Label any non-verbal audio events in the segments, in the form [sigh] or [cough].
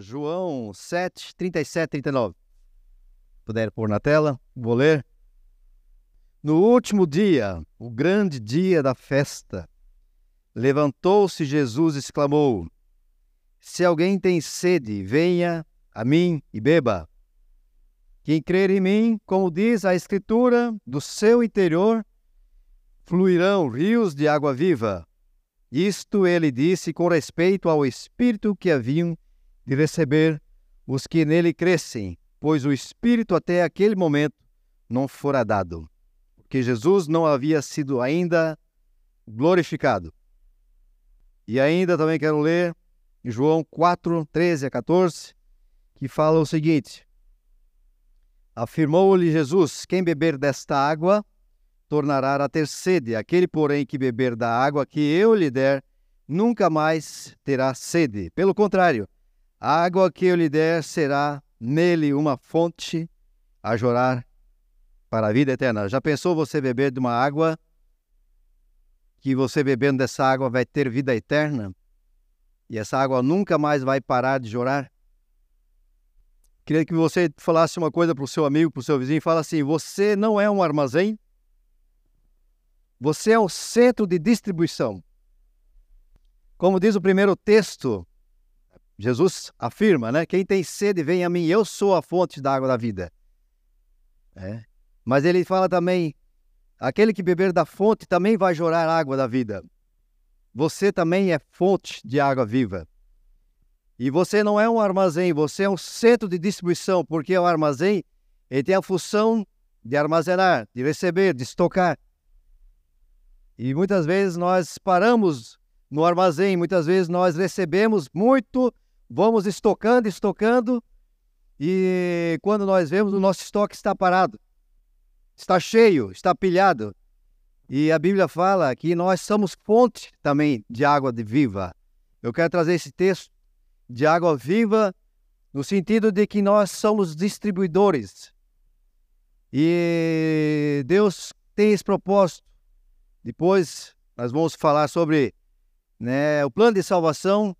João 7, 37, 39. Puder pôr na tela, vou ler. No último dia, o grande dia da festa, levantou-se Jesus e exclamou: Se alguém tem sede, venha a mim e beba. Quem crer em mim, como diz a Escritura, do seu interior fluirão rios de água viva. Isto ele disse com respeito ao Espírito que haviam de receber os que nele crescem, pois o Espírito até aquele momento não fora dado, porque Jesus não havia sido ainda glorificado. E ainda também quero ler João 4, 13 a 14, que fala o seguinte: Afirmou-lhe Jesus: Quem beber desta água tornará a ter sede. Aquele, porém, que beber da água que eu lhe der, nunca mais terá sede. Pelo contrário, a água que eu lhe der será nele uma fonte a jorrar para a vida eterna. Já pensou você beber de uma água que você bebendo dessa água vai ter vida eterna? E essa água nunca mais vai parar de jorrar? Queria que você falasse uma coisa para o seu amigo, para o seu vizinho, fala assim: você não é um armazém, você é o centro de distribuição. Como diz o primeiro texto, Jesus afirma, né? Quem tem sede, vem a mim, eu sou a fonte da água da vida. É. Mas ele fala também: aquele que beber da fonte também vai jorrar água da vida. Você também é fonte de água viva. E você não é um armazém, você é um centro de distribuição, porque o armazém ele tem a função de armazenar, de receber, de estocar. E muitas vezes nós paramos no armazém, muitas vezes nós recebemos muito, vamos estocando, estocando, e quando nós vemos o nosso estoque está parado, está cheio, está pilhado. E a Bíblia fala que nós somos fonte também de água viva. Eu quero trazer esse texto de água viva no sentido de que nós somos distribuidores. E Deus tem esse propósito depois nós vamos falar sobre né, o plano de salvação.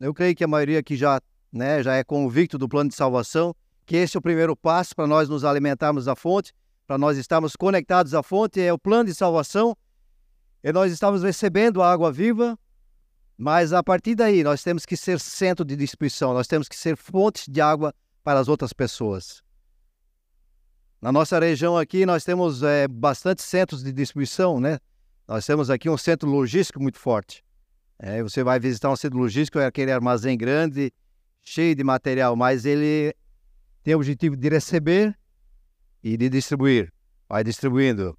Eu creio que a maioria aqui já, né, já é convicto do plano de salvação, que esse é o primeiro passo para nós nos alimentarmos da fonte, para nós estarmos conectados à fonte, é o plano de salvação. E nós estamos recebendo a água viva, mas a partir daí nós temos que ser centro de distribuição, nós temos que ser fontes de água para as outras pessoas. Na nossa região aqui nós temos é, bastante centros de distribuição, né? Nós temos aqui um centro logístico muito forte. É, você vai visitar um centro logístico, é aquele armazém grande, cheio de material, mas ele tem o objetivo de receber e de distribuir. Vai distribuindo.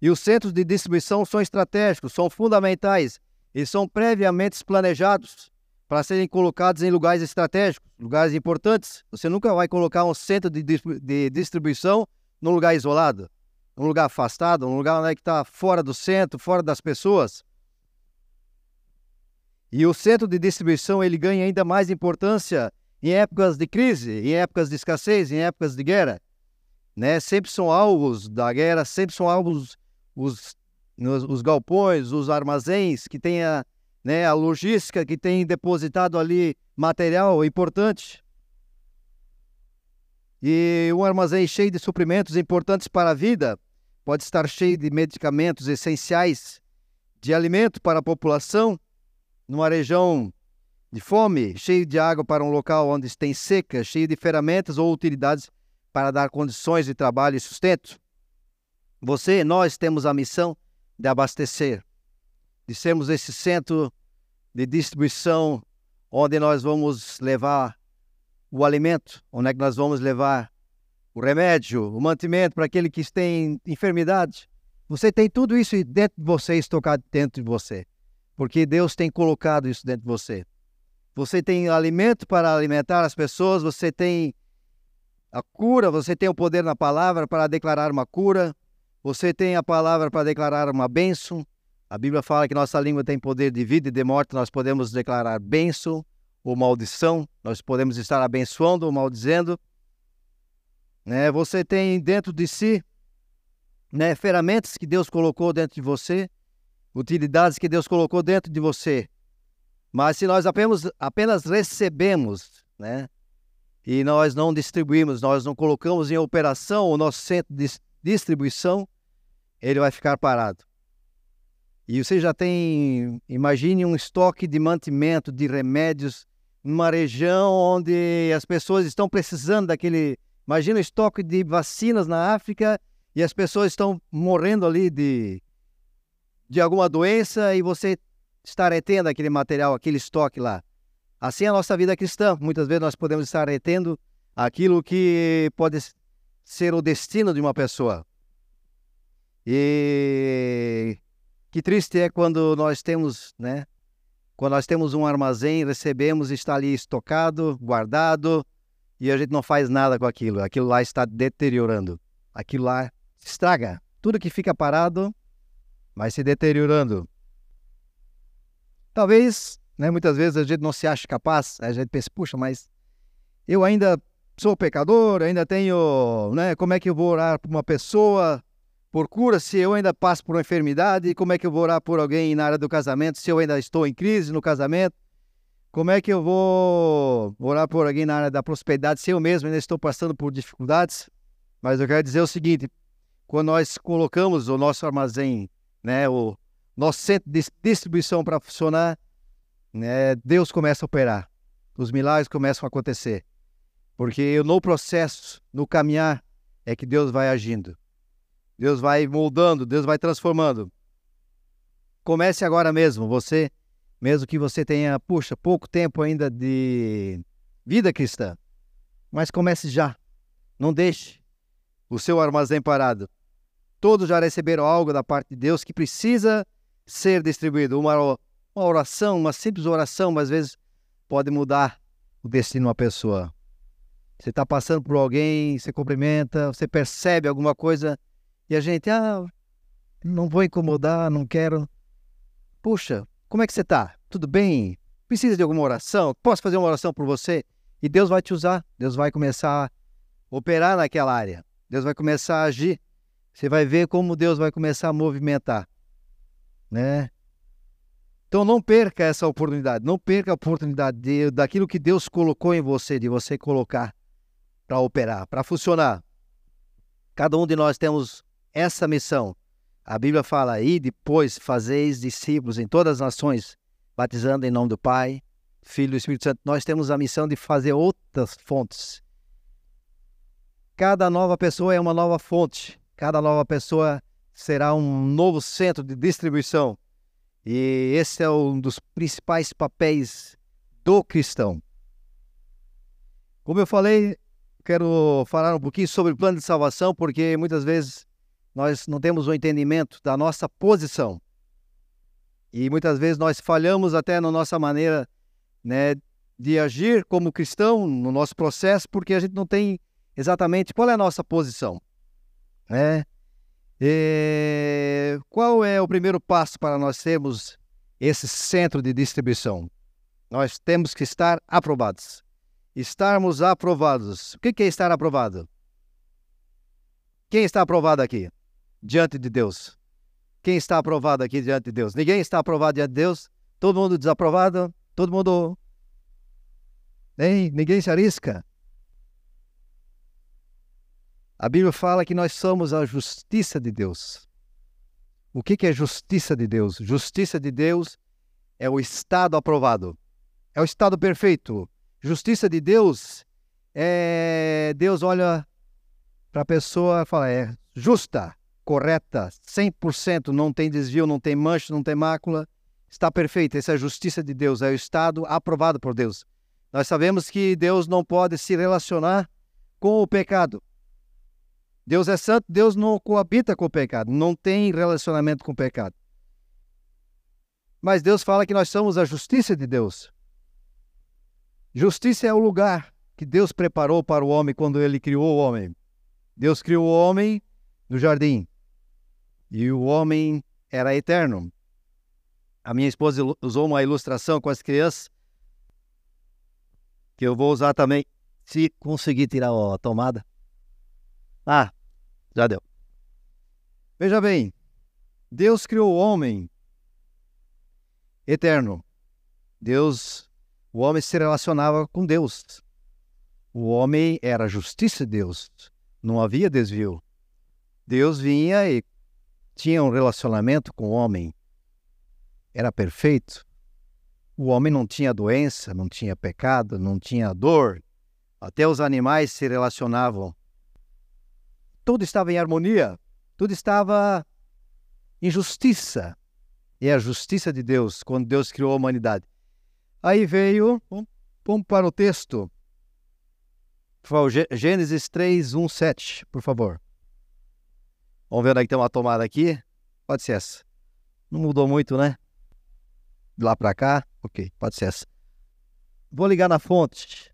E os centros de distribuição são estratégicos, são fundamentais e são previamente planejados para serem colocados em lugares estratégicos, lugares importantes. Você nunca vai colocar um centro de, distribuição num lugar isolado um lugar afastado, um lugar né, que está fora do centro, fora das pessoas. E o centro de distribuição ele ganha ainda mais importância em épocas de crise, em épocas de escassez, em épocas de guerra. Né? Sempre são alvos da guerra, sempre são alvos os, os, os galpões, os armazéns que têm a, né, a logística, que tem depositado ali material importante e um armazém cheio de suprimentos importantes para a vida pode estar cheio de medicamentos essenciais, de alimento para a população, numa região de fome, cheio de água para um local onde tem seca, cheio de ferramentas ou utilidades para dar condições de trabalho e sustento. Você e nós temos a missão de abastecer, de sermos esse centro de distribuição onde nós vamos levar o alimento, onde é que nós vamos levar o remédio, o mantimento para aquele que tem enfermidade. Você tem tudo isso dentro de você, estocado dentro de você, porque Deus tem colocado isso dentro de você. Você tem alimento para alimentar as pessoas, você tem a cura, você tem o poder na palavra para declarar uma cura, você tem a palavra para declarar uma bênção. A Bíblia fala que nossa língua tem poder de vida e de morte, nós podemos declarar bênção ou maldição, nós podemos estar abençoando ou maldizendo. Né? Você tem dentro de si né, ferramentas que Deus colocou dentro de você, utilidades que Deus colocou dentro de você. Mas se nós apenas, apenas recebemos, né? E nós não distribuímos, nós não colocamos em operação o nosso centro de distribuição, ele vai ficar parado. E você já tem, imagine um estoque de mantimento, de remédios, numa região onde as pessoas estão precisando daquele. Imagina o estoque de vacinas na África e as pessoas estão morrendo ali de, de alguma doença e você está retendo aquele material, aquele estoque lá. Assim é a nossa vida cristã. Muitas vezes nós podemos estar retendo aquilo que pode ser o destino de uma pessoa. E que triste é quando nós temos, né? Quando nós temos um armazém, recebemos, está ali estocado, guardado, e a gente não faz nada com aquilo. Aquilo lá está deteriorando. Aquilo lá estraga. Tudo que fica parado vai se deteriorando. Talvez, né, muitas vezes a gente não se acha capaz, a gente pensa, puxa, mas eu ainda sou pecador, ainda tenho, né, como é que eu vou orar por uma pessoa por cura se eu ainda passo por uma enfermidade? Como é que eu vou orar por alguém na área do casamento se eu ainda estou em crise no casamento? Como é que eu vou orar por alguém na área da prosperidade se eu mesmo ainda estou passando por dificuldades? Mas eu quero dizer o seguinte: quando nós colocamos o nosso armazém, né, o nosso centro de distribuição para funcionar, né, Deus começa a operar, os milagres começam a acontecer, porque no processo, no caminhar, é que Deus vai agindo, Deus vai moldando, Deus vai transformando. Comece agora mesmo, você, mesmo que você tenha, puxa, pouco tempo ainda de vida cristã, mas comece já, não deixe o seu armazém parado. Todos já receberam algo da parte de Deus que precisa ser distribuído. Uma, uma oração, uma simples oração, mas às vezes pode mudar o destino de uma pessoa. Você está passando por alguém, você cumprimenta, você percebe alguma coisa e a gente, ah, não vou incomodar, não quero. Puxa, como é que você está? Tudo bem? Precisa de alguma oração? Posso fazer uma oração por você? E Deus vai te usar, Deus vai começar a operar naquela área, Deus vai começar a agir. Você vai ver como Deus vai começar a movimentar né? Então não perca essa oportunidade, não perca a oportunidade de, daquilo que Deus colocou em você, de você colocar para operar, para funcionar. Cada um de nós temos essa missão. A Bíblia fala aí, depois fazeis discípulos em todas as nações, batizando em nome do Pai, Filho e Espírito Santo. Nós temos a missão de fazer outras fontes. Cada nova pessoa é uma nova fonte. Cada nova pessoa será um novo centro de distribuição. E esse é um dos principais papéis do cristão. Como eu falei, quero falar um pouquinho sobre o plano de salvação, porque muitas vezes nós não temos o entendimento da nossa posição. E muitas vezes nós falhamos até na nossa maneira né, de agir como cristão, no nosso processo, porque a gente não tem exatamente qual é a nossa posição. Né? E qual é o primeiro passo para nós termos esse centro de distribuição? Nós temos que estar aprovados. Estarmos aprovados. O que é estar aprovado? Quem está aprovado aqui? Diante de Deus. Quem está aprovado aqui diante de Deus? Ninguém está aprovado diante de Deus? Todo mundo desaprovado? Todo mundo. Hein? Ninguém se arrisca. A Bíblia fala que nós somos a justiça de Deus. O que, é justiça de Deus? Justiça de Deus é o estado aprovado, é o estado perfeito. Justiça de Deus é Deus olha para a pessoa e fala: é justa, correta, 100%, não tem desvio, não tem mancha, não tem mácula, está perfeita. Essa é a justiça de Deus, é o estado aprovado por Deus. Nós sabemos que Deus não pode se relacionar com o pecado. Deus é santo, Deus não coabita com o pecado, não tem relacionamento com o pecado. Mas Deus fala que nós somos a justiça de Deus. Justiça é o lugar que Deus preparou para o homem quando ele criou o homem. Deus criou o homem no jardim e o homem era eterno. A minha esposa usou uma ilustração com as crianças que eu vou usar também se conseguir tirar a tomada. Ah, já deu. Veja bem, Deus criou o homem eterno. Deus, o homem se relacionava com Deus. O homem era a justiça de Deus. Não havia desvio. Deus vinha e tinha um relacionamento com o homem. Era perfeito. O homem não tinha doença, não tinha pecado, não tinha dor. Até os animais se relacionavam. Tudo estava em harmonia, tudo estava em justiça. É a justiça de Deus quando Deus criou a humanidade. Aí veio, vamos para o texto. Gênesis 3, 1, 7, por favor. Vamos ver onde é que tem uma tomada aqui. Pode ser essa. Não mudou muito, né? De lá para cá. Ok, pode ser essa. Vou ligar na fonte.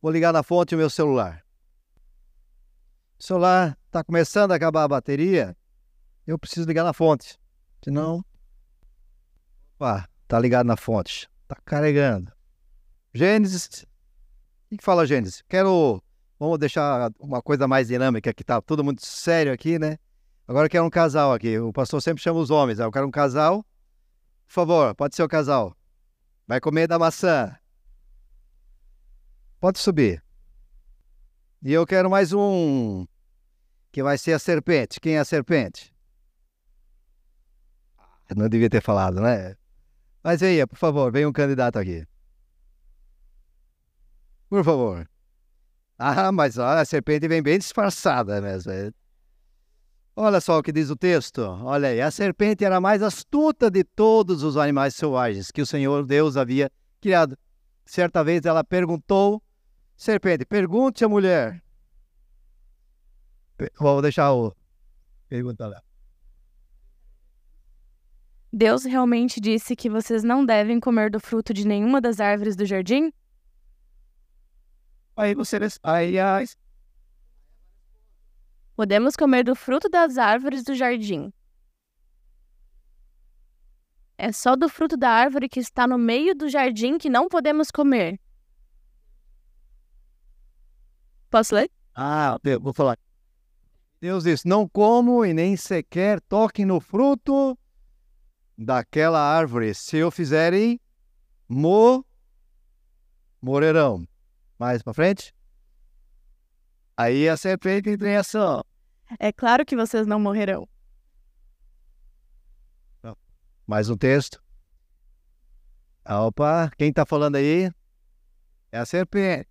Vou ligar na fonte o meu celular. O celular está começando a acabar a bateria. Eu preciso ligar na fonte. Senão. Opa, tá ligado na fonte. Tá carregando. Gênesis o que fala, Gênesis? Quero. Vamos deixar uma coisa mais dinâmica, que tá todo mundo sério aqui, né? Agora eu quero um casal aqui. O pastor sempre chama os homens. Eu quero um casal. Por favor, pode ser o casal. Vai comer da maçã. Pode subir. E eu quero mais um. Que vai ser a serpente. Quem é a serpente? Não devia ter falado, né? Mas venha, por favor, venha um candidato aqui. Por favor. Ah, mas a serpente vem bem disfarçada mesmo. É. Olha só o que diz o texto. Olha aí, a serpente era a mais astuta de todos os animais selvagens que o Senhor Deus havia criado. Certa vez ela perguntou, serpente, pergunte à mulher. Vou deixar o pergunta lá. Deus realmente disse que vocês não devem comer do fruto de nenhuma das árvores do jardim? Aí você. Aí as. Podemos comer do fruto das árvores do jardim. É só do fruto da árvore que está no meio do jardim que não podemos comer. Posso ler? Ah, vou falar. Deus disse: Não como e nem sequer toquem no fruto daquela árvore. Se eu fizerem, mo morrerão mais para frente. Aí a serpente entra em ação. É claro que vocês não morrerão. Mais um texto. Opa, quem está falando aí? É a serpente.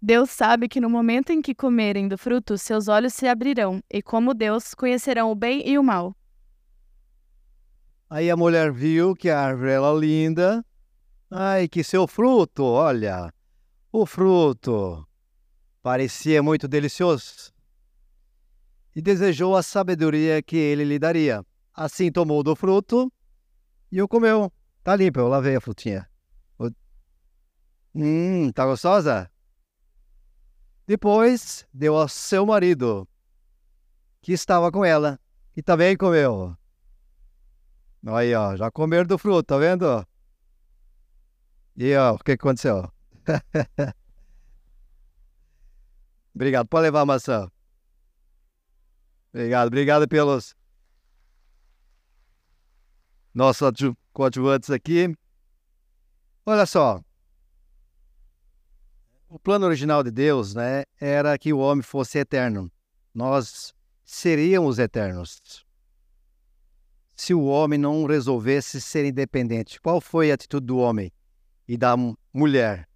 Deus sabe que no momento em que comerem do fruto, seus olhos se abrirão, e como Deus, conhecerão o bem e o mal. Aí a mulher viu que a árvore era linda. Ai, que seu fruto, olha, o fruto parecia muito delicioso e desejou a sabedoria que ele lhe daria. Assim tomou do fruto e o comeu. Tá limpo, eu lavei a frutinha. Hum, tá gostosa? Depois deu ao seu marido, que estava com ela, e também comeu. Aí, ó, já comeram do fruto, tá vendo? E ó, o que aconteceu? [laughs] obrigado. Pode levar a maçã. Obrigado, obrigado pelos nossos coadjuvantes aqui. Olha só. O plano original de Deus, né, era que o homem fosse eterno. Nós seríamos eternos. Se o homem não resolvesse ser independente. Qual foi a atitude do homem e da mulher?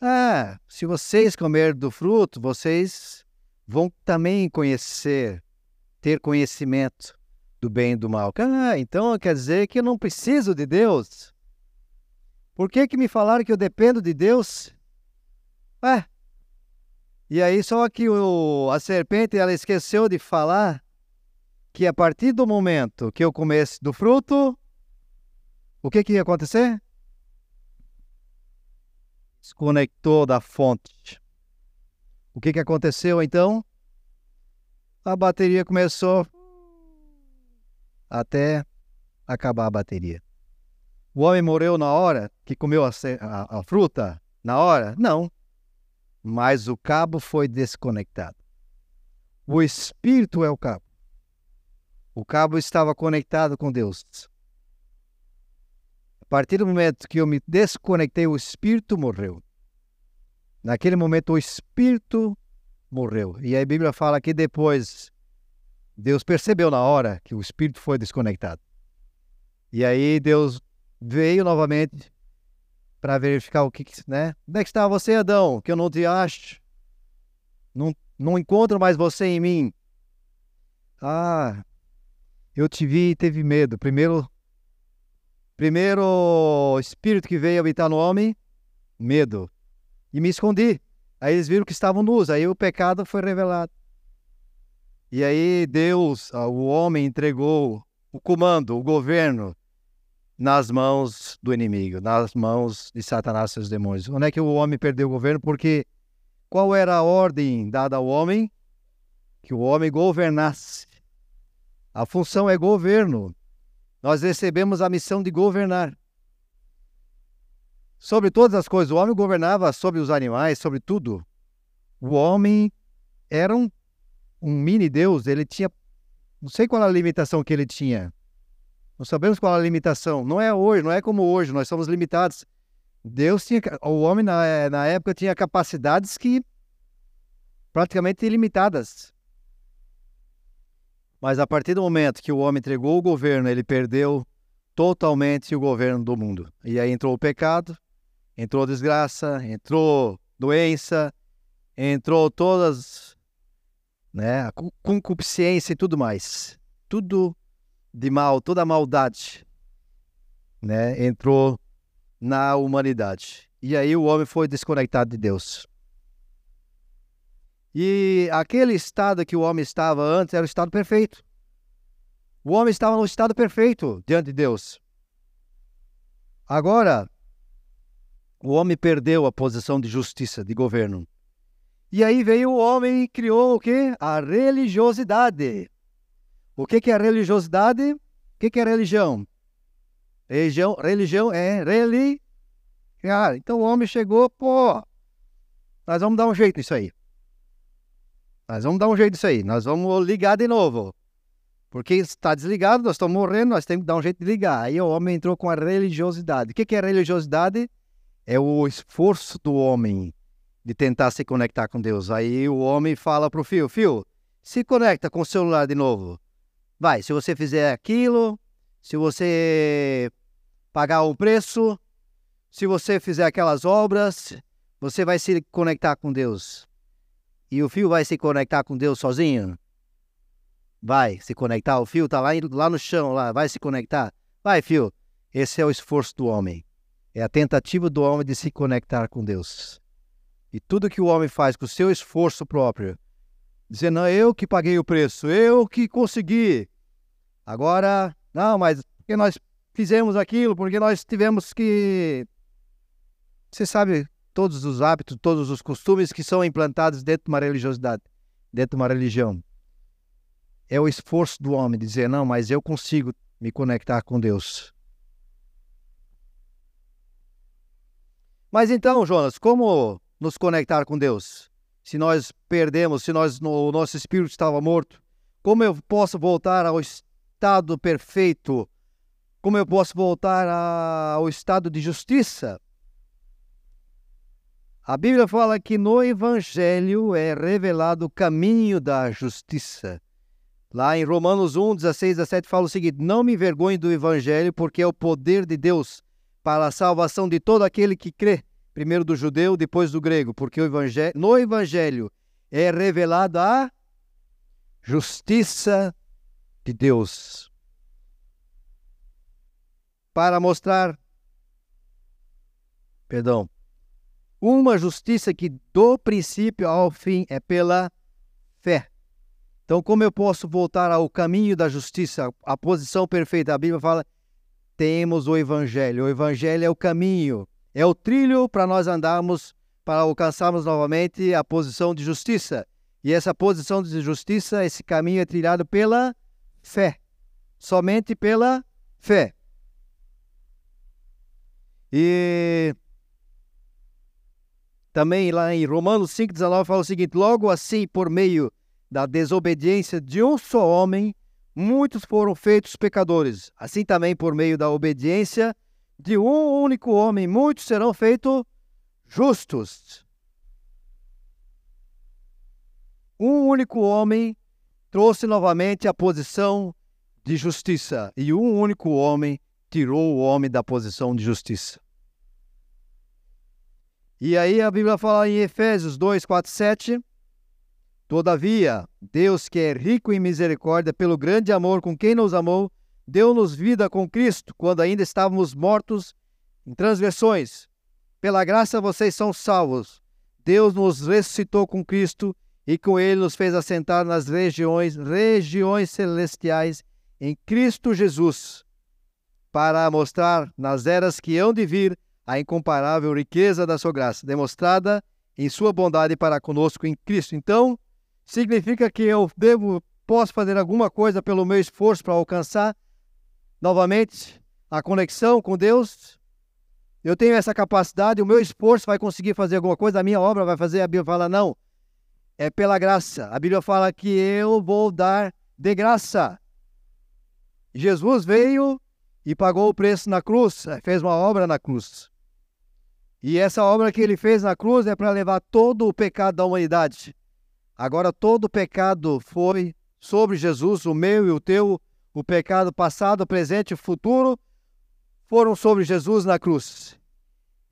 Ah, se vocês comer do fruto, vocês vão também conhecer, ter conhecimento do bem e do mal. Ah, então quer dizer que eu não preciso de Deus? Por que, que me falaram que eu dependo de Deus? Ué, e aí só que o, a serpente ela esqueceu de falar que a partir do momento que eu comesse do fruto, o que, que ia acontecer? Desconectou da fonte. O que, que aconteceu então? A bateria começou até acabar a bateria. O homem morreu na hora que comeu a, a, a fruta? Na hora? Não. Mas o cabo foi desconectado. O espírito é o cabo. O cabo estava conectado com Deus. Partir do momento que eu me desconectei, o espírito morreu. Naquele momento, o espírito morreu. E a Bíblia fala que depois Deus percebeu na hora que o espírito foi desconectado. E aí Deus veio novamente para verificar o que, né? Onde é que está você, Adão? Que eu não te acho. Não, não encontro mais você em mim. Ah, eu te vi e teve medo. Primeiro, primeiro espírito que veio habitar no homem, medo. E me escondi. Aí eles viram que estavam nus. Aí o pecado foi revelado. E aí Deus, o homem, entregou o comando, o governo, nas mãos do inimigo, nas mãos de Satanás e seus demônios. Onde é que o homem perdeu o governo? Porque qual era a ordem dada ao homem? Que o homem governasse. A função é governo. Nós recebemos a missão de governar. Sobre todas as coisas, o homem governava sobre os animais, sobre tudo. O homem era um, um mini Deus, ele tinha. Não sei qual a limitação que ele tinha, nós sabemos qual a limitação. Não é hoje, não é como hoje, nós somos limitados. Deus tinha, o homem na, na época tinha capacidades que praticamente ilimitadas. Mas a partir do momento que o homem entregou o governo, ele perdeu totalmente o governo do mundo. E aí entrou o pecado, entrou desgraça, entrou doença, entrou todas, né, a concupiscência e tudo mais. Tudo de mal, toda a maldade, né, entrou na humanidade. E aí o homem foi desconectado de Deus. E aquele estado que o homem estava antes era o estado perfeito. O homem estava no estado perfeito diante de Deus. Agora, o homem perdeu a posição de justiça, de governo. E aí veio o homem e criou o quê? A religiosidade. O que, que é religiosidade? O que, é religião? Religião, religião é reli. Cara, então o homem chegou, pô, nós vamos dar um jeito nisso aí. Nós vamos dar um jeito nisso aí. Nós vamos ligar de novo. Porque está desligado, nós estamos morrendo, nós temos que dar um jeito de ligar. Aí o homem entrou com a religiosidade. O que, que é religiosidade? É o esforço do homem de tentar se conectar com Deus. Aí o homem fala pro fio, fio, se conecta com o celular de novo. Vai, se você fizer aquilo, se você pagar o preço, se você fizer aquelas obras, você vai se conectar com Deus. E o fio vai se conectar com Deus sozinho? Vai se conectar. O fio está lá, lá no chão, lá, vai se conectar. Vai, fio. Esse é o esforço do homem. É a tentativa do homem de se conectar com Deus. E tudo que o homem faz com o seu esforço próprio dizendo, não, eu que paguei o preço, eu que consegui. Agora, não, mas porque nós fizemos aquilo, porque nós tivemos que. Você sabe todos os hábitos, todos os costumes que são implantados dentro de uma religiosidade, dentro de uma religião. É o esforço do homem dizer, não, mas eu consigo me conectar com Deus. Mas então, Jonas, como nos conectar com Deus? se nós perdemos, se nós, o nosso espírito estava morto? Como eu posso voltar ao estado perfeito? Como eu posso voltar ao estado de justiça? A Bíblia fala que no Evangelho é revelado o caminho da justiça. Lá em Romanos 1, 16, 17 fala o seguinte: Não me envergonhe do Evangelho, porque é o poder de Deus para a salvação de todo aquele que crê primeiro do judeu, depois do grego, porque evangelho, no evangelho é revelada a justiça de Deus. Para mostrar, perdão, uma justiça que do princípio ao fim é pela fé. Então, como eu posso voltar ao caminho da justiça, a posição perfeita? A Bíblia fala: temos o Evangelho. O Evangelho é o caminho é o trilho para nós andarmos, para alcançarmos novamente a posição de justiça. E essa posição de justiça, esse caminho é trilhado pela fé. Somente pela fé. E também lá em Romanos 5,19 fala o seguinte: Logo assim, por meio da desobediência de um só homem, muitos foram feitos pecadores. Assim também, por meio da obediência de um único homem, muitos serão feitos justos. Um único homem trouxe novamente a posição de justiça, e um único homem tirou o homem da posição de justiça. E aí a Bíblia fala em Efésios 2, 4, 7. Todavia, Deus que é rico em misericórdia, pelo grande amor com quem nos amou, deu-nos vida com Cristo, quando ainda estávamos mortos em transgressões. Pela graça vocês são salvos. Deus nos ressuscitou com Cristo e com ele nos fez assentar nas regiões, regiões celestiais em Cristo Jesus, para mostrar nas eras que hão de vir a incomparável riqueza da sua graça, demonstrada em sua bondade para conosco em Cristo. Então, significa que eu devo, posso fazer alguma coisa pelo meu esforço para alcançar novamente a conexão com Deus. Eu tenho essa capacidade, o meu esforço vai conseguir fazer alguma coisa, a minha obra vai fazer. A Bíblia fala, não, é pela graça. A Bíblia fala que eu vou dar de graça. Jesus veio e pagou o preço na cruz, fez uma obra na cruz. E essa obra que ele fez na cruz é para levar todo o pecado da humanidade. Agora todo o pecado foi sobre Jesus, o meu e o teu, o pecado passado, presente e futuro foram sobre Jesus na cruz.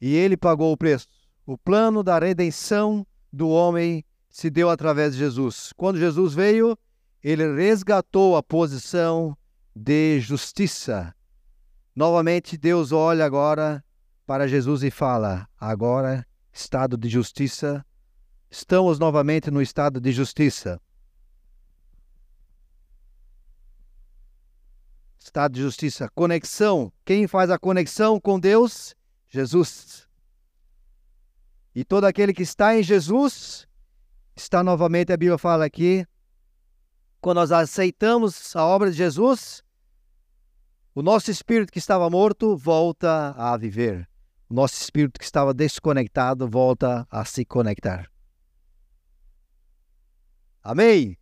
E ele pagou o preço. O plano da redenção do homem se deu através de Jesus. Quando Jesus veio, ele resgatou a posição de justiça. Novamente, Deus olha agora para Jesus e fala: agora, estado de justiça, estamos novamente no estado de justiça. Estado de justiça, conexão. Quem faz a conexão com Deus? Jesus. E todo aquele que está em Jesus está novamente, a Bíblia fala aqui, quando nós aceitamos a obra de Jesus, o nosso espírito que estava morto volta a viver. O nosso espírito que estava desconectado volta a se conectar. Amém?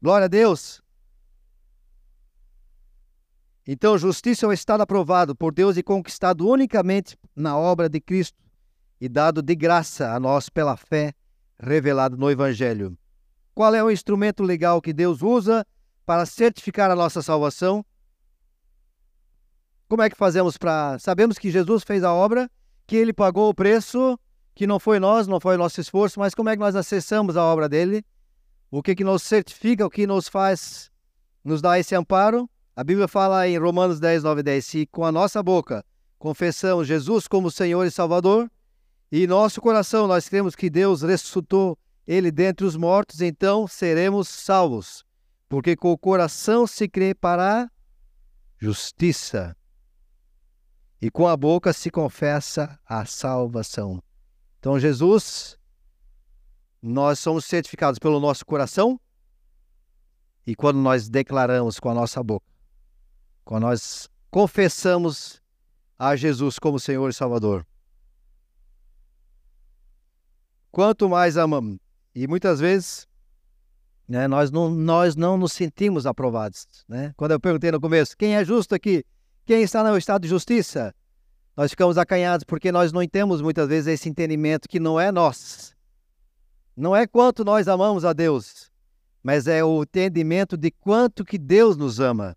Glória a Deus. Então, justiça é um estado aprovado por Deus e conquistado unicamente na obra de Cristo e dado de graça a nós pela fé revelado no Evangelho. Qual é o instrumento legal que Deus usa para certificar a nossa salvação? Como é que fazemos para. Sabemos que Jesus fez a obra que ele pagou o preço, que não foi nós, não foi nosso esforço, mas como é que nós acessamos a obra dele? O que que nos certifica, o que nos faz, nos dá esse amparo? A Bíblia fala em Romanos 10, 9 e 10, se com a nossa boca confessamos Jesus como Senhor e Salvador, e nosso coração nós cremos que Deus ressuscitou ele dentre os mortos, então seremos salvos. Porque com o coração se crê para justiça, e com a boca se confessa a salvação. Então, Jesus, nós somos certificados pelo nosso coração e quando nós declaramos com a nossa boca, quando nós confessamos a Jesus como Senhor e Salvador. Quanto mais amamos, e muitas vezes né, nós, não, nós não nos sentimos aprovados. Né? Quando eu perguntei no começo, quem é justo aqui? Quem está no estado de justiça, nós ficamos acanhados porque nós não temos muitas vezes esse entendimento que não é nós. Não é quanto nós amamos a Deus, mas é o entendimento de quanto que Deus nos ama.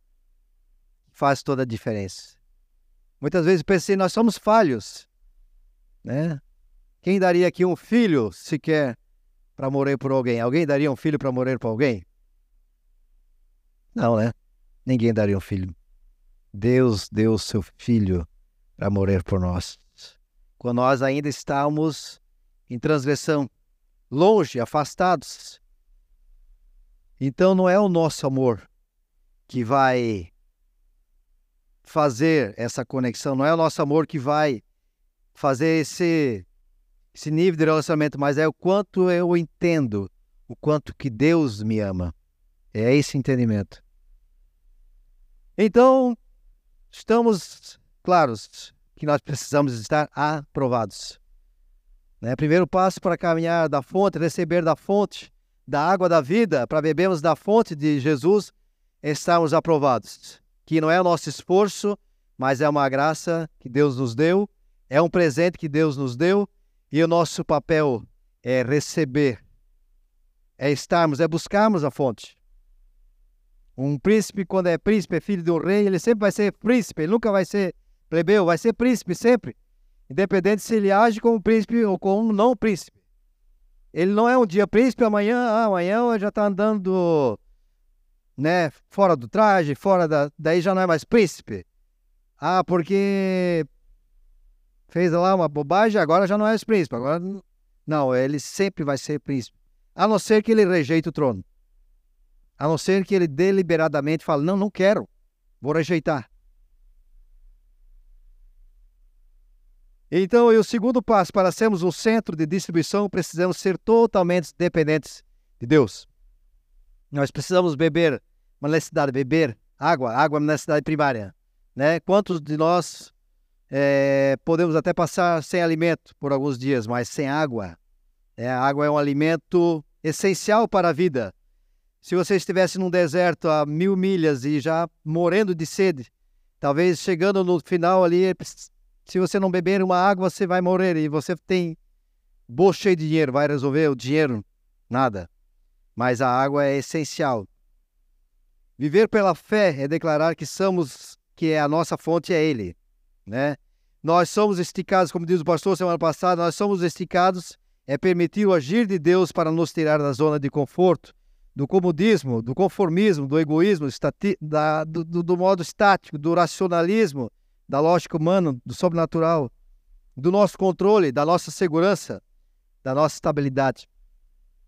Faz toda a diferença. Muitas vezes pensei, nós somos falhos, né? Quem daria aqui um filho sequer para morrer por alguém? Alguém daria um filho para morrer por alguém? Não, né? Ninguém daria um filho. Deus deu seu Filho para morrer por nós. Quando nós ainda estávamos em transgressão, longe, afastados. Então não é o nosso amor que vai fazer essa conexão, não é o nosso amor que vai fazer esse, esse nível de relacionamento, mas é o quanto eu entendo, o quanto que Deus me ama. É esse entendimento. Então, estamos claros que nós precisamos estar aprovados. Né? Primeiro passo para caminhar da fonte, receber da fonte, da água da vida, para bebermos da fonte de Jesus, estarmos aprovados. Que não é o nosso esforço, mas é uma graça que Deus nos deu, é um presente que Deus nos deu, e o nosso papel é receber, é estarmos, é buscarmos a fonte. Um príncipe, quando é príncipe, é filho um rei, ele sempre vai ser príncipe, ele nunca vai ser plebeu, vai ser príncipe sempre. Independente se ele age como príncipe ou como não príncipe. Ele não é um dia príncipe, amanhã, ah, amanhã já está andando né, fora do traje, fora da. Daí já não é mais príncipe. Ah, porque fez lá uma bobagem, agora já não é mais príncipe. Agora. Não, ele sempre vai ser príncipe. A não ser que ele rejeite o trono. A não ser que ele deliberadamente fale: não, não quero, vou rejeitar. Então, e o segundo passo, para sermos um centro de distribuição, precisamos ser totalmente dependentes de Deus. Nós precisamos beber, uma necessidade, beber água, água é uma necessidade primária. Né? Quantos de nós é, podemos até passar sem alimento por alguns dias, mas sem água? É, a água é um alimento essencial para a vida. Se você estivesse num deserto a mil milhas e já morrendo de sede, talvez chegando no final ali, se você não beber uma água, você vai morrer e você tem bolso de dinheiro, vai resolver o dinheiro? Nada. Mas a água é essencial. Viver pela fé é declarar que somos, que é a nossa fonte é Ele, né? Nós somos esticados, como diz o pastor semana passada, nós somos esticados é permitir o agir de Deus para nos tirar da zona de conforto do comodismo, do conformismo, do egoísmo, da, do, do, modo estático, do racionalismo, da lógica humana, do sobrenatural, do nosso controle, da nossa segurança, da nossa estabilidade.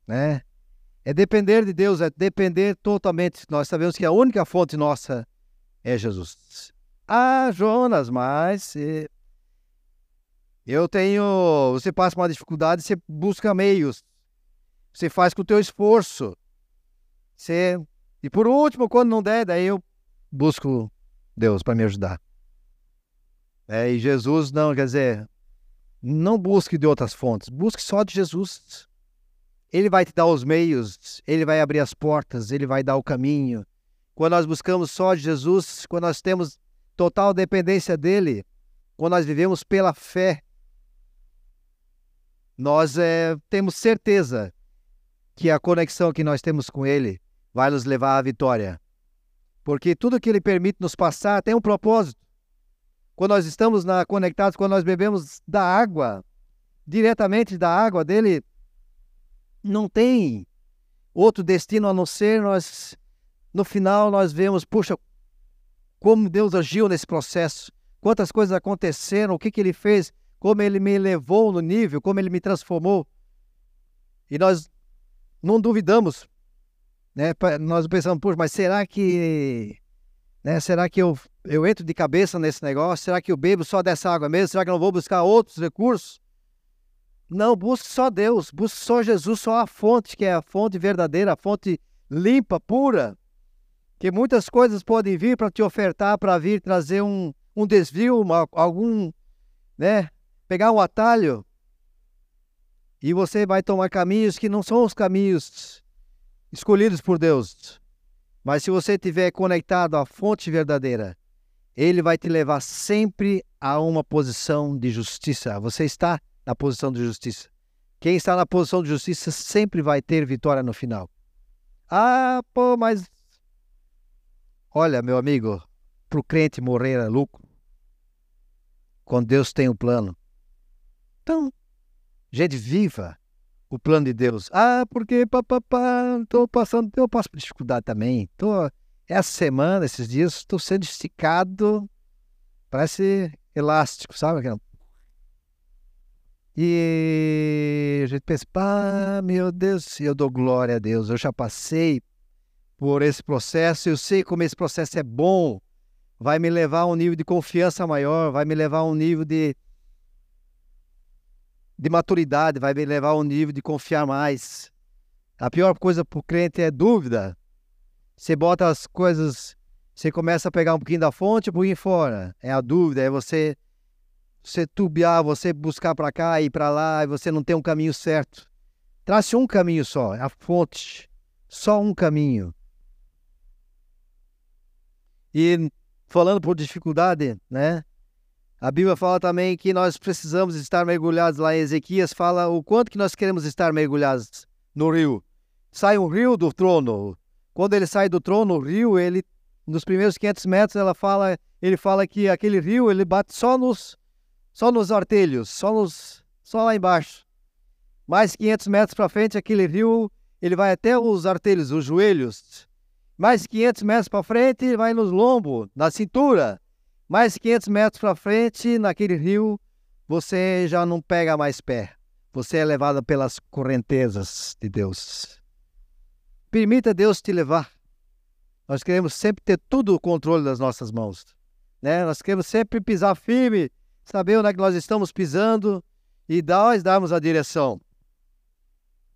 Né? É depender de Deus, é depender totalmente. Nós sabemos que a única fonte nossa é Jesus. Ah, Jonas, mas eu tenho. Você passa uma dificuldade, você busca meios. Você faz com o teu esforço. Você... E por último, quando não der, daí eu busco Deus para me ajudar. É, e Jesus não, quer dizer, não busque de outras fontes, busque só de Jesus. Ele vai te dar os meios, ele vai abrir as portas, ele vai dar o caminho. Quando nós buscamos só de Jesus, quando nós temos total dependência dele, quando nós vivemos pela fé, nós é, temos certeza que a conexão que nós temos com ele vai nos levar à vitória. Porque tudo que Ele permite nos passar tem um propósito. Quando nós estamos na, conectados, quando nós bebemos da água, diretamente da água dele, não tem outro destino a não ser nós, no final, nós vemos, puxa, como Deus agiu nesse processo, quantas coisas aconteceram, o que, que Ele fez, como Ele me levou no nível, como Ele me transformou. E nós não duvidamos né? Nós pensamos, puxa, mas será que, né? Será que eu, eu entro de cabeça nesse negócio? Será que eu bebo só dessa água mesmo? Será que eu não vou buscar outros recursos? Não, busque só Deus, busque só Jesus, só a fonte, que é a fonte verdadeira, a fonte limpa, pura. Que muitas coisas podem vir para te ofertar, para vir trazer um, um desvio, uma, algum, né? Pegar um atalho. E você vai tomar caminhos que não são os caminhos escolhidos por Deus. Mas se você estiver conectado à fonte verdadeira, ele vai te levar sempre a uma posição de justiça. Você está na posição de justiça. Quem está na posição de justiça sempre vai ter vitória no final. Ah, pô, mas. Olha, meu amigo, para o crente morrer é lucro. Quando Deus tem um plano. Então, gente viva o plano de Deus. Ah, porque estou passando, eu passo por dificuldade também. Tô, essa semana, esses dias, estou sendo esticado, parece elástico, sabe? E a gente pensa, ah, meu Deus, eu dou glória a Deus, eu já passei por esse processo, eu sei como esse processo é bom, vai me levar a um nível de confiança maior, vai me levar a um nível de, de maturidade, vai levar a um nível de confiar mais. A pior coisa para o crente é dúvida. Você bota as coisas, você começa a pegar um pouquinho da fonte, um pouquinho fora. É a dúvida, é você você tubiar, você buscar para cá e para lá, e você não tem um caminho certo. Trace um caminho só, é a fonte. Só um caminho. E falando por dificuldade, né? A Bíblia fala também que nós precisamos estar mergulhados lá em Ezequias, fala o quanto que nós queremos estar mergulhados no rio. Sai um rio do trono. Quando ele sai do trono, o rio, ele nos primeiros 500 metros, ela fala, ele fala que aquele rio, ele bate só nos só nos artelhos, só nos só lá embaixo. Mais 500 metros para frente, aquele rio, ele vai até os artelhos, os joelhos. Mais 500 metros para frente, ele vai nos lombos, na cintura. Mais 500 metros para frente, naquele rio, você já não pega mais pé. Você é levado pelas correntezas de Deus. Permita Deus te levar. Nós queremos sempre ter tudo o controle das nossas mãos. Né? Nós queremos sempre pisar firme, saber onde é que nós estamos pisando e nós darmos a direção.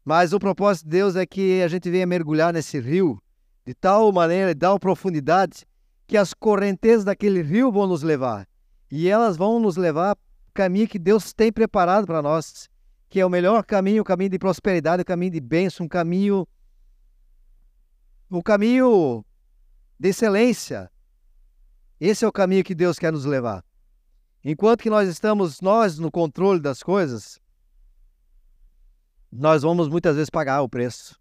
Mas o propósito de Deus é que a gente venha mergulhar nesse rio de tal maneira, de tal profundidade, que as correntezas daquele rio vão nos levar. E elas vão nos levar o caminho que Deus tem preparado para nós, que é o melhor caminho, o caminho de prosperidade, o caminho de bênção, um caminho o caminho de excelência. Esse é o caminho que Deus quer nos levar. Enquanto que nós estamos nós no controle das coisas, nós vamos muitas vezes pagar o preço.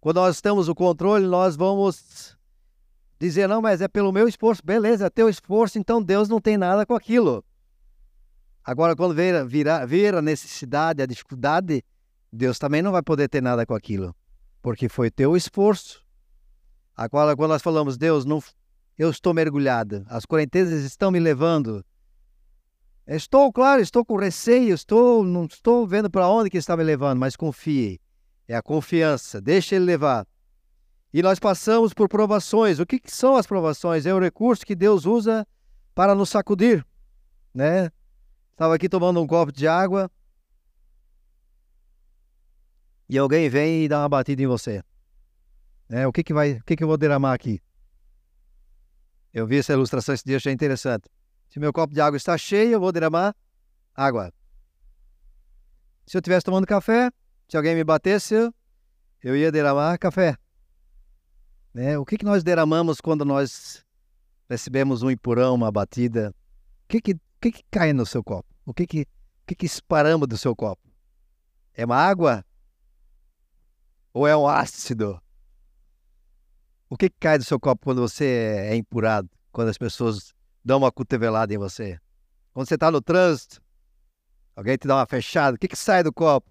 Quando nós temos o controle, nós vamos dizer, não, mas é pelo meu esforço. Beleza, é teu esforço, então Deus não tem nada com aquilo. Agora, quando vir, vir, vir a necessidade, a dificuldade, Deus também não vai poder ter nada com aquilo. Porque foi teu esforço. Agora, quando nós falamos, Deus, não, eu estou mergulhada, as correntezas estão me levando. Estou, claro, estou com receio, estou, não estou vendo para onde que está me levando, mas confie. É a confiança. Deixa ele levar. E nós passamos por provações. O que, que são as provações? É o recurso que Deus usa para nos sacudir, né? Estava aqui tomando um copo de água e alguém vem e dá uma batida em você. É, o que que vai, o que que eu vou derramar aqui? Eu vi essa ilustração esse dia, achei interessante. Se meu copo de água está cheio, eu vou derramar água. Se eu estivesse tomando café, se alguém me batesse, eu ia derramar café. Né? O que, que nós derramamos quando nós recebemos um empurrão, uma batida? O que, que, o que, que cai no seu copo? O que, que, o que, que do seu copo? É uma água? Ou é um ácido? O que, que cai do seu copo quando você é empurrado? Quando as pessoas dão uma cotovelada em você? Quando você está no trânsito, alguém te dá uma fechada, o que, que sai do copo?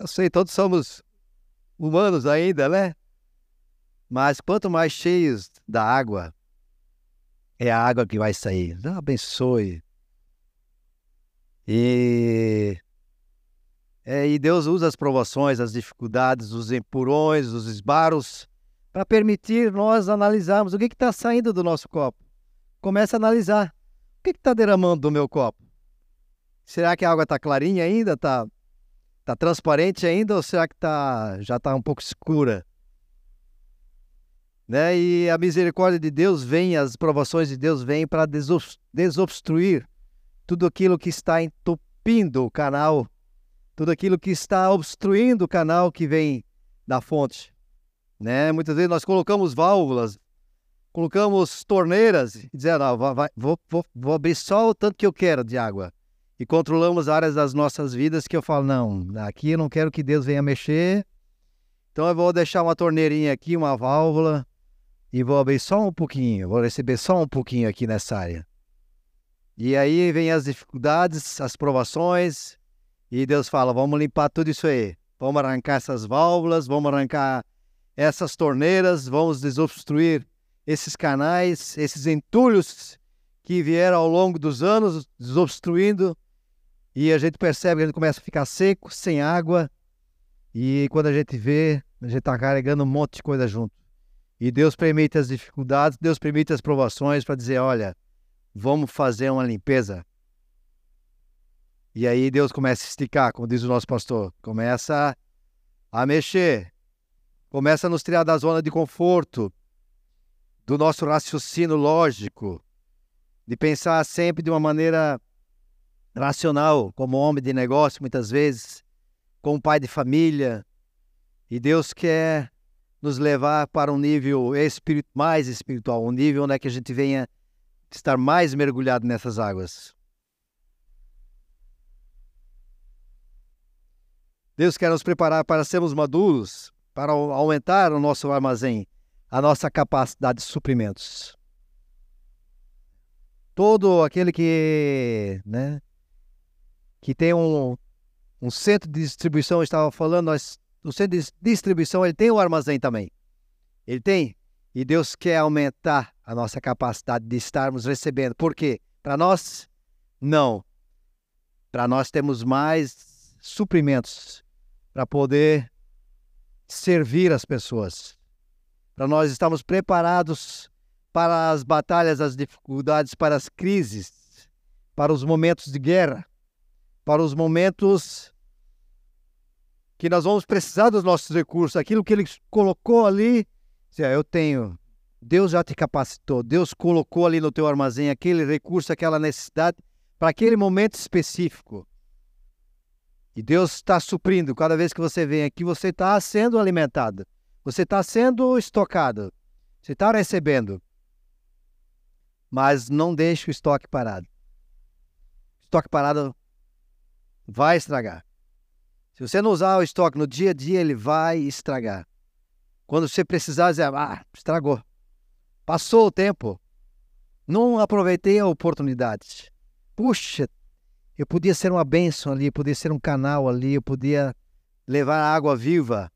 Eu sei, todos somos humanos ainda, né? Mas quanto mais cheios da água, é a água que vai sair. Abençoe. E, é, e Deus usa as provações, as dificuldades, os empurrões, os esbaros, para permitir nós analisarmos o que está saindo do nosso copo. Começa a analisar. O que está derramando do meu copo? Será que a água está clarinha ainda? Está Tá transparente ainda ou será que tá, já está um pouco escura? Né? E a misericórdia de Deus vem, as provações de Deus vêm para desobstruir tudo aquilo que está entupindo o canal, tudo aquilo que está obstruindo o canal que vem da fonte. Né? Muitas vezes nós colocamos válvulas, colocamos torneiras e dizendo, ah, vai, vou, vou, vou abrir só o tanto que eu quero de água e controlamos áreas das nossas vidas que eu falo, não, aqui eu não quero que Deus venha mexer, então eu vou deixar uma torneirinha aqui, uma válvula, e vou abrir só um pouquinho, vou receber só um pouquinho aqui nessa área. E aí vem as dificuldades, as provações, e Deus fala: vamos limpar tudo isso aí. Vamos arrancar essas válvulas, vamos arrancar essas torneiras, vamos desobstruir esses canais, esses entulhos que vieram ao longo dos anos, desobstruindo e a gente percebe que a gente começa a ficar seco, sem água. E quando a gente vê, a gente está carregando um monte de coisa junto. E Deus permite as dificuldades, Deus permite as provações para dizer: olha, vamos fazer uma limpeza. E aí Deus começa a esticar, como diz o nosso pastor, começa a mexer, começa a nos tirar da zona de conforto, do nosso raciocínio lógico, de pensar sempre de uma maneira racional, como homem de negócio, muitas vezes, como pai de família. E Deus quer nos levar para um nível mais espiritual, um nível onde é que a gente venha estar mais mergulhado nessas águas. Deus quer nos preparar para sermos maduros, para aumentar o nosso armazém, a nossa capacidade de suprimentos. Todo aquele que, né, que tem um, um centro de distribuição, eu estava falando, nós, o centro de distribuição ele tem o um armazém também. Ele tem. E Deus quer aumentar a nossa capacidade de estarmos recebendo. Por quê? Para nós, não. Para nós temos mais suprimentos para poder servir as pessoas. Para nós estarmos preparados para as batalhas, as dificuldades, para as crises, para os momentos de guerra, para os momentos que nós vamos precisar dos nossos recursos, aquilo que ele colocou ali, eu tenho, Deus já te capacitou, Deus colocou ali no teu armazém aquele recurso, aquela necessidade para aquele momento específico. E Deus está suprindo. Cada vez que você vem aqui, você está sendo alimentado. Você está sendo estocado. Você está recebendo. Mas não deixe o estoque parado. estoque parado vai estragar. Se você não usar o estoque no dia a dia, ele vai estragar. Quando você precisar dizer, ah, estragou. Passou o tempo. Não aproveitei a oportunidade. Puxa, eu podia ser uma bênção ali, eu podia ser um canal ali, eu podia levar água viva.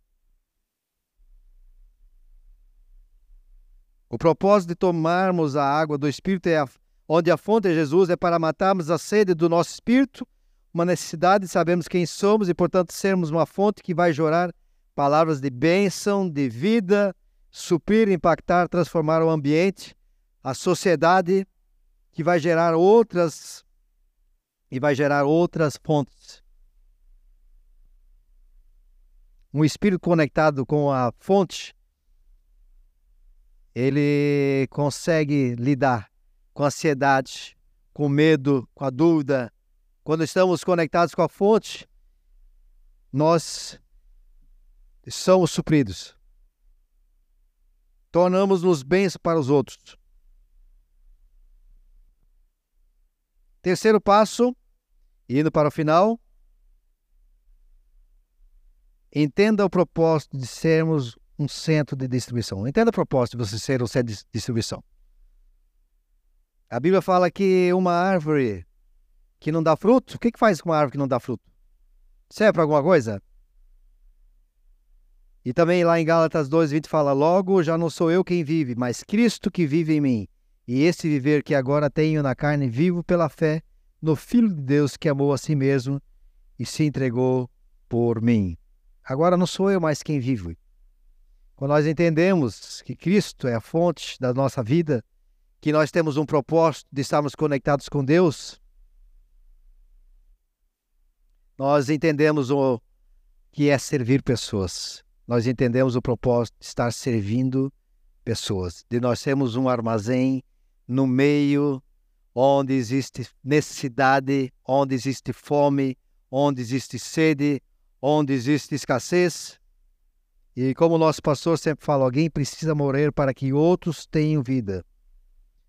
O propósito de tomarmos a água do Espírito é a, onde a fonte é Jesus, é para matarmos a sede do nosso espírito, uma necessidade, sabemos quem somos e, portanto, sermos uma fonte que vai jorrar palavras de bênção, de vida, suprir, impactar, transformar o ambiente, a sociedade, que vai gerar outras e vai gerar outras fontes. Um espírito conectado com a fonte, ele consegue lidar com a ansiedade, com o medo, com a dúvida. Quando estamos conectados com a fonte, nós somos supridos. Tornamos-nos bens para os outros. Terceiro passo, indo para o final. Entenda o propósito de sermos um centro de distribuição. Entenda o propósito de você ser um centro de distribuição. A Bíblia fala que uma árvore que não dá fruto, o que, que faz com uma árvore que não dá fruto? Serve para alguma coisa? E também lá em Gálatas 2,20 fala: Logo já não sou eu quem vive, mas Cristo que vive em mim. E esse viver que agora tenho na carne, vivo pela fé no Filho de Deus que amou a si mesmo e se entregou por mim. Agora não sou eu mais quem vivo. Quando nós entendemos que Cristo é a fonte da nossa vida, que nós temos um propósito de estarmos conectados com Deus, nós entendemos o que é servir pessoas. Nós entendemos o propósito de estar servindo pessoas, de nós sermos um armazém no meio onde existe necessidade, onde existe fome, onde existe sede, onde existe escassez. E como o nosso pastor sempre fala, alguém precisa morrer para que outros tenham vida.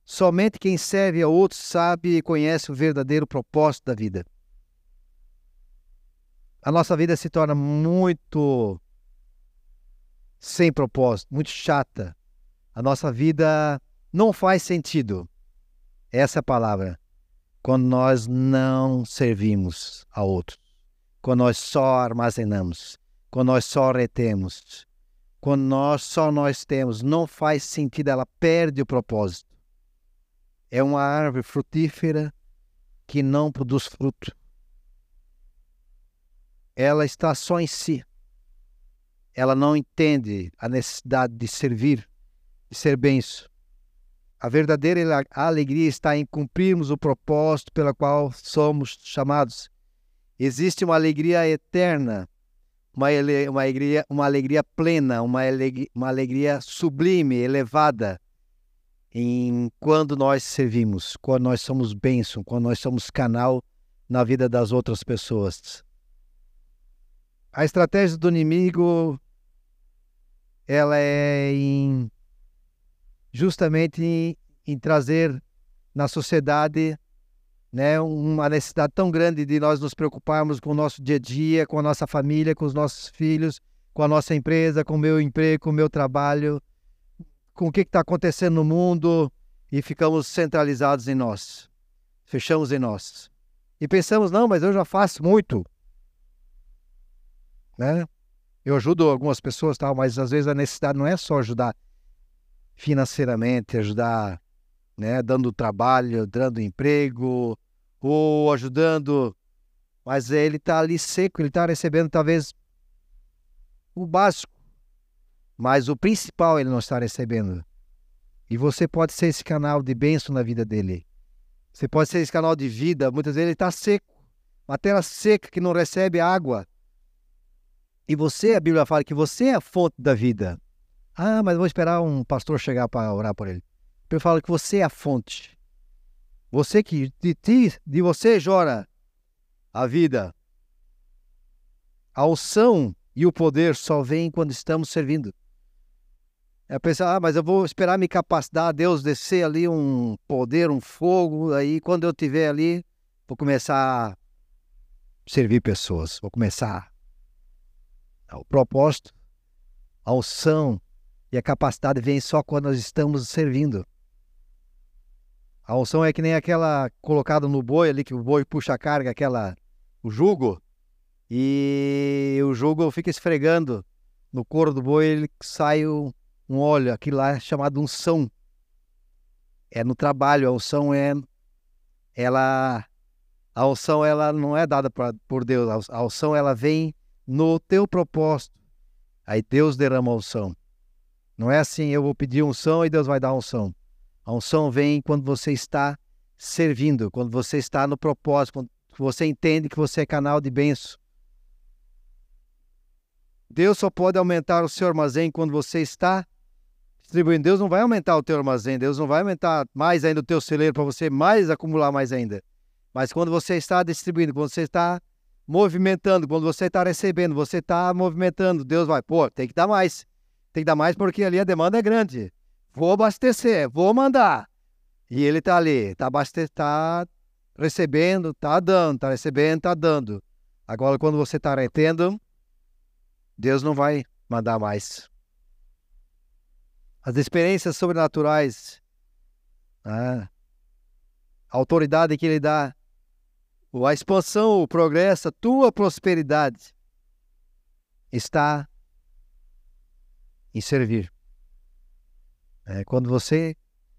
Somente quem serve a outros sabe e conhece o verdadeiro propósito da vida. A nossa vida se torna muito sem propósito, muito chata. A nossa vida não faz sentido. Essa é a palavra. Quando nós não servimos a outros, quando nós só armazenamos, quando nós só retemos, quando nós só nós temos, não faz sentido, ela perde o propósito. É uma árvore frutífera que não produz fruto. Ela está só em si. Ela não entende a necessidade de servir, de ser benção. A verdadeira alegria está em cumprirmos o propósito pela qual somos chamados. Existe uma alegria eterna, uma, uma, alegria, uma alegria plena, uma alegria, uma alegria sublime, elevada, em quando nós servimos, quando nós somos bênção, quando nós somos canal na vida das outras pessoas. A estratégia do inimigo ela é em justamente em, em trazer na sociedade né, uma necessidade tão grande de nós nos preocuparmos com o nosso dia a dia, com a nossa família, com os nossos filhos, com a nossa empresa, com o meu emprego, com o meu trabalho, com o que está acontecendo no mundo e ficamos centralizados em nós. Fechamos em nós. E pensamos, não, mas eu já faço muito. Né? Eu ajudo algumas pessoas, tal, mas às vezes a necessidade não é só ajudar financeiramente, ajudar, né, dando trabalho, dando emprego, ou ajudando, mas ele está ali seco, ele está recebendo talvez o básico, mas o principal ele não está recebendo. E você pode ser esse canal de bênção na vida dele. Você pode ser esse canal de vida. Muitas vezes ele está seco, uma terra seca que não recebe água. E você, a Bíblia fala que você é a fonte da vida. Ah, mas vou esperar um pastor chegar para orar por ele. Bíblia fala que você é a fonte. Você que de ti, de você jora a vida. A unção e o poder só vem quando estamos servindo. É pensar, ah, mas eu vou esperar me capacitar, Deus descer ali um poder, um fogo, aí quando eu estiver ali, vou começar a servir pessoas, vou começar. O propósito, a unção e a capacidade vem só quando nós estamos servindo. A unção é que nem aquela colocada no boi ali, que o boi puxa a carga, aquela, o jugo. E o jogo fica esfregando no couro do boi, ele sai um, um óleo, aquilo lá é chamado unção. É no trabalho, a unção é ela a unção ela não é dada pra, por Deus, a unção ela vem no teu propósito. Aí Deus derrama a unção. Não é assim, eu vou pedir unção e Deus vai dar unção. A unção vem quando você está servindo, quando você está no propósito, quando você entende que você é canal de bênção. Deus só pode aumentar o seu armazém quando você está distribuindo. Deus não vai aumentar o teu armazém, Deus não vai aumentar mais ainda o teu celeiro para você mais acumular mais ainda. Mas quando você está distribuindo, quando você está movimentando, quando você está recebendo, você está movimentando, Deus vai, pô, tem que dar mais. Tem que dar mais porque ali a demanda é grande. Vou abastecer, vou mandar. E ele está ali, está tá recebendo, está dando, está recebendo, está dando. Agora, quando você está retendo, Deus não vai mandar mais. As experiências sobrenaturais, a autoridade que Ele dá, a expansão, o progresso, a tua prosperidade está em servir. É, quando você,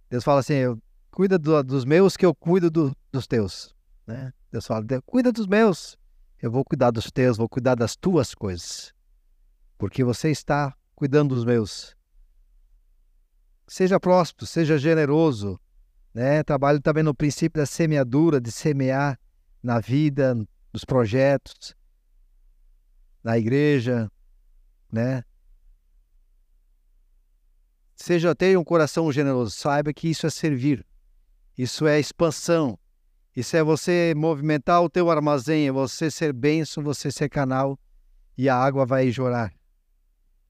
Deus fala assim, eu, cuida do, dos meus que eu cuido do, dos teus. Né? Deus fala, cuida dos meus, eu vou cuidar dos teus, vou cuidar das tuas coisas porque você está cuidando dos meus. Seja próspero, seja generoso, né? Trabalho também no princípio da semeadura, de semear na vida, nos projetos, na igreja, né? Seja tenha um coração generoso, saiba que isso é servir. Isso é expansão. Isso é você movimentar o teu armazém, é você ser bênção, você ser canal e a água vai jorrar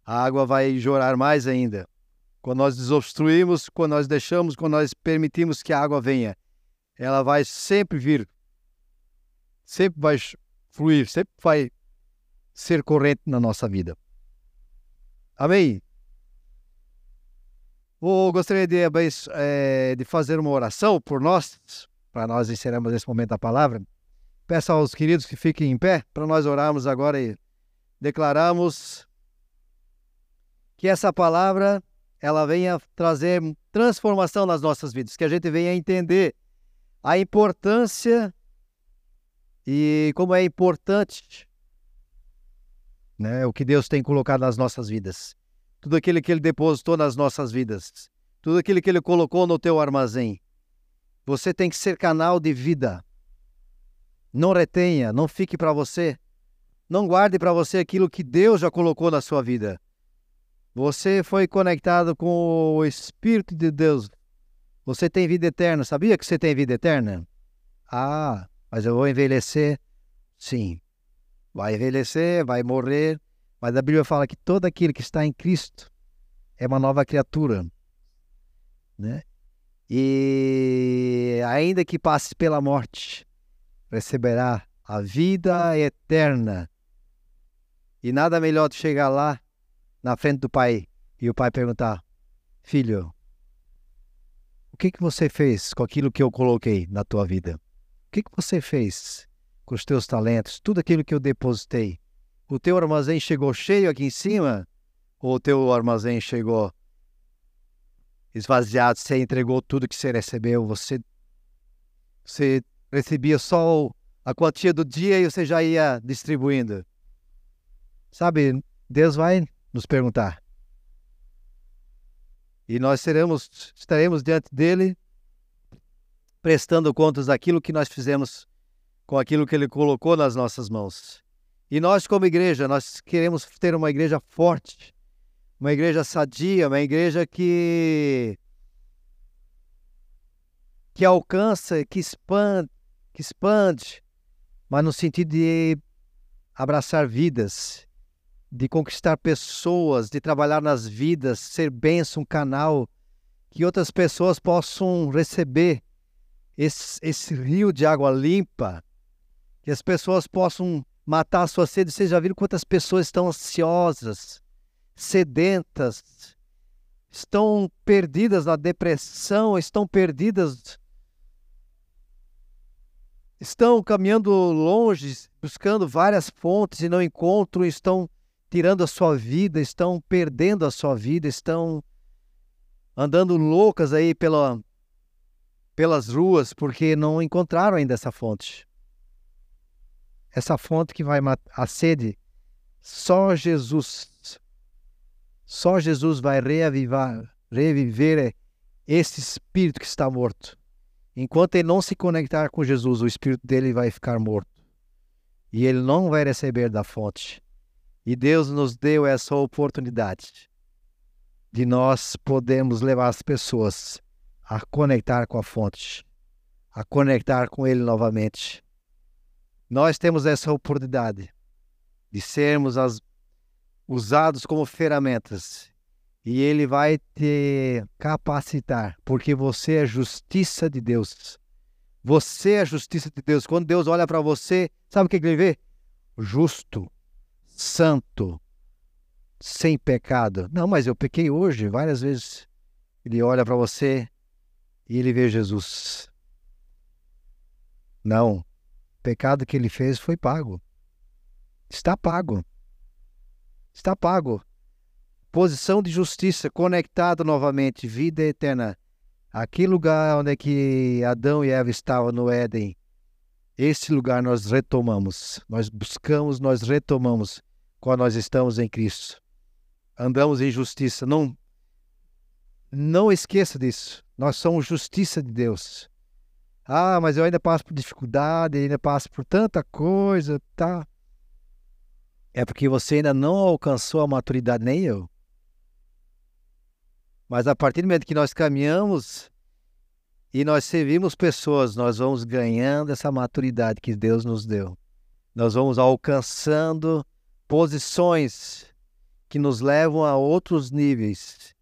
a água vai jorrar mais ainda. Quando nós desobstruímos, quando nós deixamos, quando nós permitimos que a água venha, ela vai sempre vir, sempre vai fluir, sempre vai ser corrente na nossa vida. Amém? Vou, gostaria de, é, de fazer uma oração por nós, para nós encerrarmos esse momento a palavra. Peço aos queridos que fiquem em pé para nós orarmos agora e declaramos que essa palavra ela venha trazer transformação nas nossas vidas, que a gente venha entender a importância e como é importante né, o que Deus tem colocado nas nossas vidas. Tudo aquilo que Ele depositou nas nossas vidas. Tudo aquilo que Ele colocou no teu armazém. Você tem que ser canal de vida. Não retenha, não fique para você. Não guarde para você aquilo que Deus já colocou na sua vida. Você foi conectado com o Espírito de Deus. Você tem vida eterna. Sabia que você tem vida eterna? Ah, mas eu vou envelhecer? Sim. Vai envelhecer, vai morrer. Mas a Bíblia fala que todo aquele que está em Cristo é uma nova criatura, né? E ainda que passe pela morte, receberá a vida eterna. E nada melhor de chegar lá na frente do pai e o pai perguntar: Filho, o que, que você fez com aquilo que eu coloquei na tua vida? O que, que você fez com os teus talentos, tudo aquilo que eu depositei? O teu armazém chegou cheio aqui em cima? Ou o teu armazém chegou esvaziado? Você entregou tudo que você recebeu? Você, você recebia só a quantia do dia e você já ia distribuindo? Sabe, Deus vai nos perguntar. E nós seremos, estaremos diante dele, prestando contas daquilo que nós fizemos com aquilo que ele colocou nas nossas mãos. E nós, como igreja, nós queremos ter uma igreja forte, uma igreja sadia, uma igreja que que alcança, que expande, que expande, mas no sentido de abraçar vidas, de conquistar pessoas, de trabalhar nas vidas, ser bênção, um canal que outras pessoas possam receber esse, esse rio de água limpa, que as pessoas possam matar a sua sede. Vocês já viram quantas pessoas estão ansiosas, sedentas, estão perdidas na depressão, estão perdidas, estão caminhando longe, buscando várias fontes e não encontram, estão tirando a sua vida, estão perdendo a sua vida, estão andando loucas aí pela, pelas ruas porque não encontraram ainda essa fonte. Essa fonte que vai matar a sede, só Jesus, só Jesus vai reavivar, reviver esse espírito que está morto. Enquanto ele não se conectar com Jesus, o espírito dele vai ficar morto. E ele não vai receber da fonte. E Deus nos deu essa oportunidade de nós podermos levar as pessoas a conectar com a fonte, a conectar com Ele novamente. Nós temos essa oportunidade de sermos as, usados como ferramentas e Ele vai te capacitar, porque você é justiça de Deus. Você é a justiça de Deus. Quando Deus olha para você, sabe o que ele vê? Justo, santo, sem pecado. Não, mas eu pequei hoje várias vezes. Ele olha para você e ele vê Jesus. Não, pecado que ele fez foi pago. Está pago. Está pago. Posição de justiça, conectado novamente, vida eterna. Aquele lugar onde é que Adão e Eva estavam no Éden, esse lugar nós retomamos, nós buscamos, nós retomamos quando nós estamos em Cristo. Andamos em justiça. Não, não esqueça disso. Nós somos justiça de Deus. Ah, mas eu ainda passo por dificuldade, ainda passo por tanta coisa, tá? É porque você ainda não alcançou a maturidade, nem eu. Mas a partir do momento que nós caminhamos e nós servimos pessoas, nós vamos ganhando essa maturidade que Deus nos deu. Nós vamos alcançando posições que nos levam a outros níveis.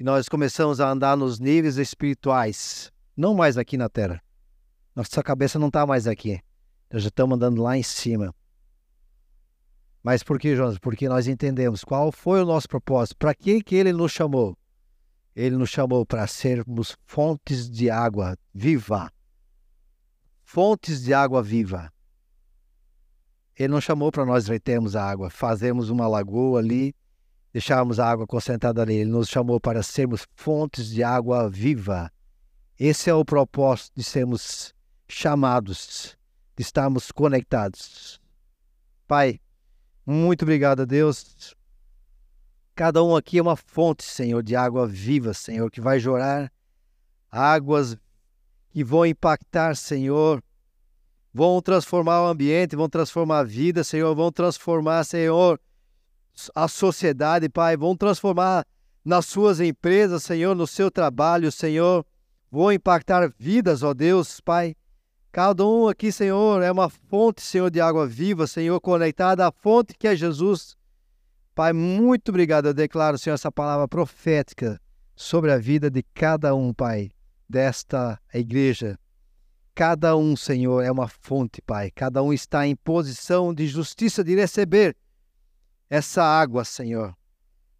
E nós começamos a andar nos níveis espirituais, não mais aqui na Terra. Nossa cabeça não está mais aqui. Nós já estamos andando lá em cima. Mas por que, Jonas? Porque nós entendemos qual foi o nosso propósito, para que, que ele nos chamou. Ele nos chamou para sermos fontes de água viva. Fontes de água viva. Ele não chamou para nós retermos a água, fazermos uma lagoa ali, deixarmos a água concentrada ali. Ele nos chamou para sermos fontes de água viva. Esse é o propósito de sermos chamados, de estarmos conectados. Pai, muito obrigado a Deus. Cada um aqui é uma fonte, Senhor, de água viva, Senhor, que vai jorrar águas que vão impactar, Senhor, vão transformar o ambiente, vão transformar a vida, Senhor, vão transformar, Senhor, a sociedade, Pai, vão transformar nas suas empresas, Senhor, no seu trabalho, Senhor, vão impactar vidas, ó Deus, Pai. Cada um aqui, Senhor, é uma fonte, Senhor, de água viva, Senhor, conectada à fonte que é Jesus. Pai, muito obrigado. Eu declaro, Senhor, essa palavra profética sobre a vida de cada um, Pai, desta igreja. Cada um, Senhor, é uma fonte, Pai. Cada um está em posição de justiça de receber essa água, Senhor.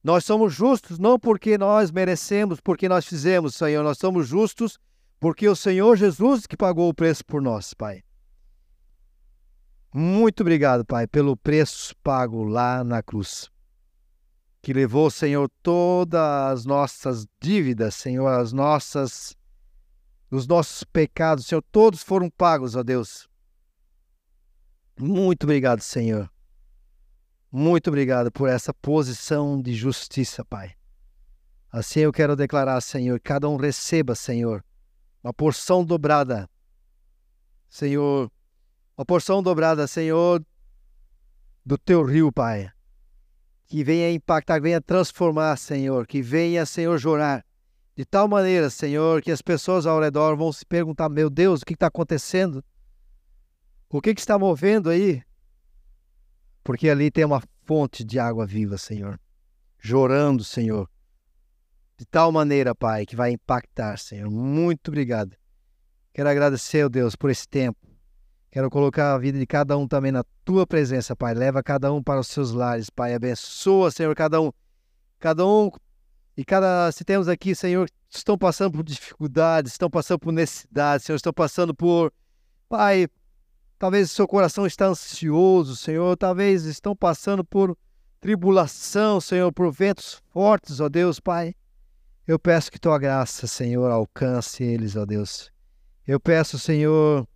Nós somos justos não porque nós merecemos, porque nós fizemos, Senhor. Nós somos justos porque o Senhor Jesus que pagou o preço por nós, Pai. Muito obrigado, Pai, pelo preço pago lá na cruz que levou, Senhor, todas as nossas dívidas, Senhor, as nossas os nossos pecados, Senhor, todos foram pagos, ó Deus. Muito obrigado, Senhor. Muito obrigado por essa posição de justiça, Pai. Assim eu quero declarar, Senhor, cada um receba, Senhor, uma porção dobrada. Senhor, uma porção dobrada, Senhor, do teu rio, Pai que venha impactar, venha transformar, Senhor, que venha, Senhor, jurar. De tal maneira, Senhor, que as pessoas ao redor vão se perguntar: meu Deus, o que está acontecendo? O que, que está movendo aí? Porque ali tem uma fonte de água viva, Senhor, jorando, Senhor. De tal maneira, Pai, que vai impactar, Senhor. Muito obrigado. Quero agradecer, oh Deus, por esse tempo. Quero colocar a vida de cada um também na tua presença, Pai. Leva cada um para os seus lares, Pai. Abençoa, Senhor, cada um. Cada um e cada. Se temos aqui, Senhor, estão passando por dificuldades, estão passando por necessidades, Senhor, estão passando por. Pai, talvez o seu coração está ansioso, Senhor. Talvez estão passando por tribulação, Senhor, por ventos fortes, ó Deus, Pai. Eu peço que tua graça, Senhor, alcance eles, ó Deus. Eu peço, Senhor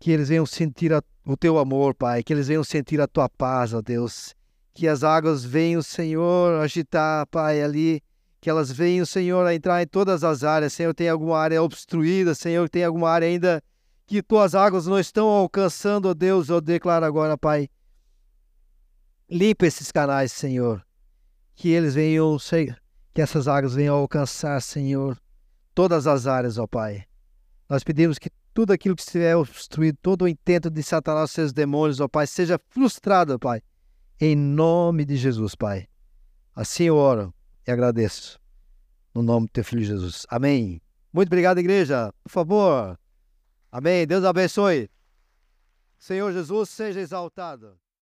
que eles venham sentir a, o teu amor, Pai, que eles venham sentir a tua paz, ó Deus. Que as águas venham, Senhor, agitar, Pai, ali. Que elas venham, Senhor, a entrar em todas as áreas. Senhor, tem alguma área obstruída, Senhor, tem alguma área ainda que tuas águas não estão alcançando, ó Deus. Eu declaro agora, Pai. Limpa esses canais, Senhor. Que eles venham, que essas águas venham alcançar, Senhor, todas as áreas, ó Pai. Nós pedimos que tudo aquilo que estiver obstruído, todo o intento de Satanás, seus demônios, ó Pai, seja frustrado, Pai. Em nome de Jesus, Pai. Assim eu oro e agradeço. No nome do teu filho Jesus. Amém. Muito obrigado, igreja. Por favor. Amém. Deus abençoe. Senhor Jesus, seja exaltado.